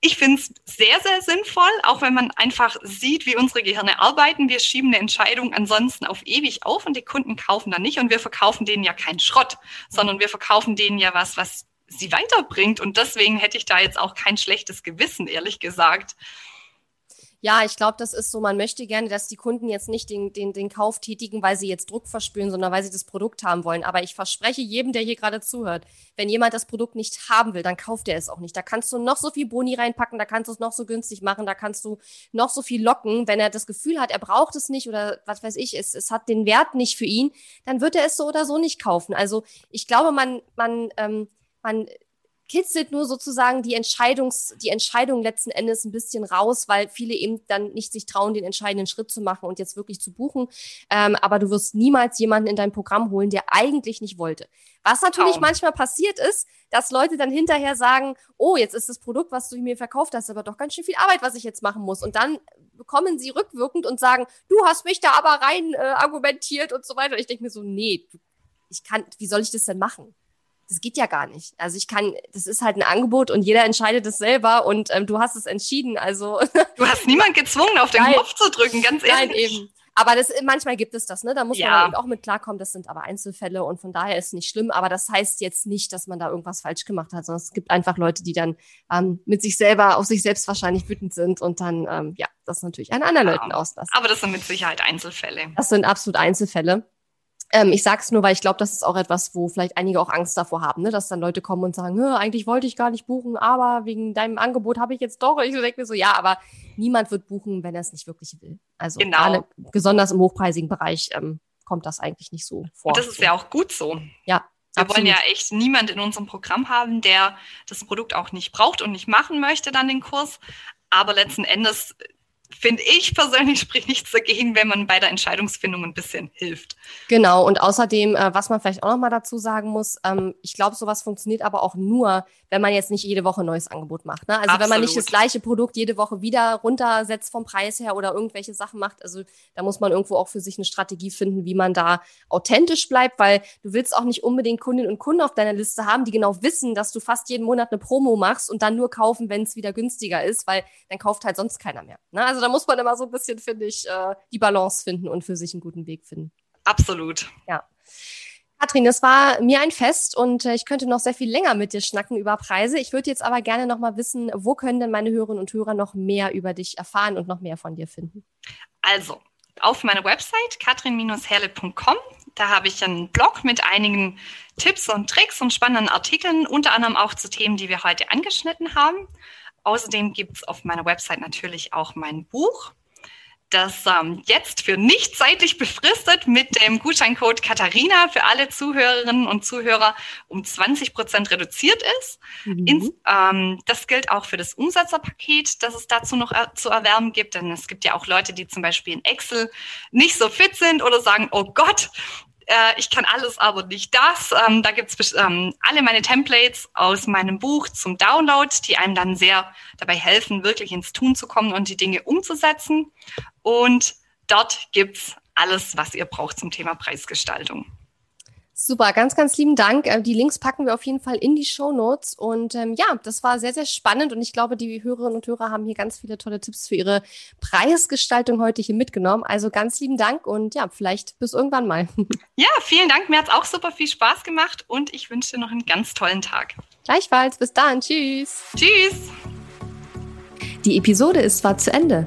ich finde es sehr, sehr sinnvoll, auch wenn man einfach sieht, wie unsere Gehirne arbeiten. Wir schieben eine Entscheidung ansonsten auf ewig auf und die Kunden kaufen dann nicht und wir verkaufen denen ja keinen Schrott, sondern wir verkaufen denen ja was, was sie weiterbringt. Und deswegen hätte ich da jetzt auch kein schlechtes Gewissen, ehrlich gesagt. Ja, ich glaube, das ist so, man möchte gerne, dass die Kunden jetzt nicht den, den, den Kauf tätigen, weil sie jetzt Druck verspüren, sondern weil sie das Produkt haben wollen. Aber ich verspreche jedem, der hier gerade zuhört, wenn jemand das Produkt nicht haben will, dann kauft er es auch nicht. Da kannst du noch so viel Boni reinpacken, da kannst du es noch so günstig machen, da kannst du noch so viel locken. Wenn er das Gefühl hat, er braucht es nicht oder was weiß ich, es, es hat den Wert nicht für ihn, dann wird er es so oder so nicht kaufen. Also ich glaube, man, man, ähm, man kitzelt nur sozusagen die Entscheidungs, die Entscheidung letzten Endes ein bisschen raus, weil viele eben dann nicht sich trauen, den entscheidenden Schritt zu machen und jetzt wirklich zu buchen. Ähm, aber du wirst niemals jemanden in dein Programm holen, der eigentlich nicht wollte. Was natürlich Traum. manchmal passiert ist, dass Leute dann hinterher sagen, oh, jetzt ist das Produkt, was du mir verkauft hast, aber doch ganz schön viel Arbeit, was ich jetzt machen muss. Und dann bekommen sie rückwirkend und sagen, du hast mich da aber rein äh, argumentiert und so weiter. Und ich denke mir so, nee, ich kann, wie soll ich das denn machen? Das geht ja gar nicht. Also ich kann, das ist halt ein Angebot und jeder entscheidet es selber und ähm, du hast es entschieden. Also du hast niemand gezwungen, auf den Nein. Knopf zu drücken, ganz ehrlich. Nein, eben. Aber das, manchmal gibt es das, ne? Da muss ja. man auch mit klarkommen. Das sind aber Einzelfälle und von daher ist es nicht schlimm. Aber das heißt jetzt nicht, dass man da irgendwas falsch gemacht hat, sondern es gibt einfach Leute, die dann ähm, mit sich selber, auf sich selbst wahrscheinlich wütend sind und dann, ähm, ja, das natürlich an anderen ja. Leuten auslassen. Aber das sind mit Sicherheit Einzelfälle. Das sind absolut Einzelfälle. Ähm, ich sage es nur, weil ich glaube, das ist auch etwas, wo vielleicht einige auch Angst davor haben, ne? dass dann Leute kommen und sagen, eigentlich wollte ich gar nicht buchen, aber wegen deinem Angebot habe ich jetzt doch. Ich denke mir so, ja, aber niemand wird buchen, wenn er es nicht wirklich will. Also genau. gerade besonders im hochpreisigen Bereich ähm, kommt das eigentlich nicht so vor. Und das ist ja auch gut so. Ja. Wir absolut. wollen ja echt niemand in unserem Programm haben, der das Produkt auch nicht braucht und nicht machen möchte, dann den Kurs. Aber letzten Endes finde ich persönlich, spricht nichts dagegen, wenn man bei der Entscheidungsfindung ein bisschen hilft. Genau, und außerdem, äh, was man vielleicht auch noch mal dazu sagen muss, ähm, ich glaube, sowas funktioniert aber auch nur, wenn man jetzt nicht jede Woche ein neues Angebot macht. Ne? Also Absolut. wenn man nicht das gleiche Produkt jede Woche wieder runtersetzt vom Preis her oder irgendwelche Sachen macht, also da muss man irgendwo auch für sich eine Strategie finden, wie man da authentisch bleibt, weil du willst auch nicht unbedingt Kundinnen und Kunden auf deiner Liste haben, die genau wissen, dass du fast jeden Monat eine Promo machst und dann nur kaufen, wenn es wieder günstiger ist, weil dann kauft halt sonst keiner mehr. Ne? Also da muss man immer so ein bisschen, finde ich, äh, die Balance finden und für sich einen guten Weg finden. Absolut. Ja. Katrin, es war mir ein Fest und äh, ich könnte noch sehr viel länger mit dir schnacken über Preise. Ich würde jetzt aber gerne noch mal wissen, wo können denn meine Hörerinnen und Hörer noch mehr über dich erfahren und noch mehr von dir finden? Also, auf meiner Website katrin-herle.com. Da habe ich einen Blog mit einigen Tipps und Tricks und spannenden Artikeln, unter anderem auch zu Themen, die wir heute angeschnitten haben. Außerdem gibt es auf meiner Website natürlich auch mein Buch, das ähm, jetzt für nicht zeitlich befristet mit dem Gutscheincode Katharina für alle Zuhörerinnen und Zuhörer um 20 Prozent reduziert ist. Mhm. Ins, ähm, das gilt auch für das Umsatzerpaket, das es dazu noch er zu erwerben gibt. Denn es gibt ja auch Leute, die zum Beispiel in Excel nicht so fit sind oder sagen, oh Gott, äh, ich kann alles, aber nicht das. Ähm, da gibt's ähm, alle meine Templates aus meinem Buch zum Download, die einem dann sehr dabei helfen, wirklich ins Tun zu kommen und die Dinge umzusetzen. Und dort gibt's alles, was ihr braucht zum Thema Preisgestaltung. Super, ganz, ganz lieben Dank. Äh, die Links packen wir auf jeden Fall in die Show Notes. Und ähm, ja, das war sehr, sehr spannend. Und ich glaube, die Hörerinnen und Hörer haben hier ganz viele tolle Tipps für ihre Preisgestaltung heute hier mitgenommen. Also ganz lieben Dank und ja, vielleicht bis irgendwann mal. Ja, vielen Dank. Mir hat es auch super viel Spaß gemacht und ich wünsche dir noch einen ganz tollen Tag. Gleichfalls. Bis dann. Tschüss. Tschüss. Die Episode ist zwar zu Ende,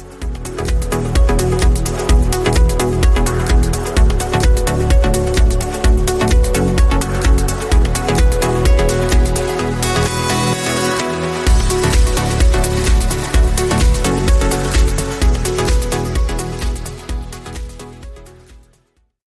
Bye.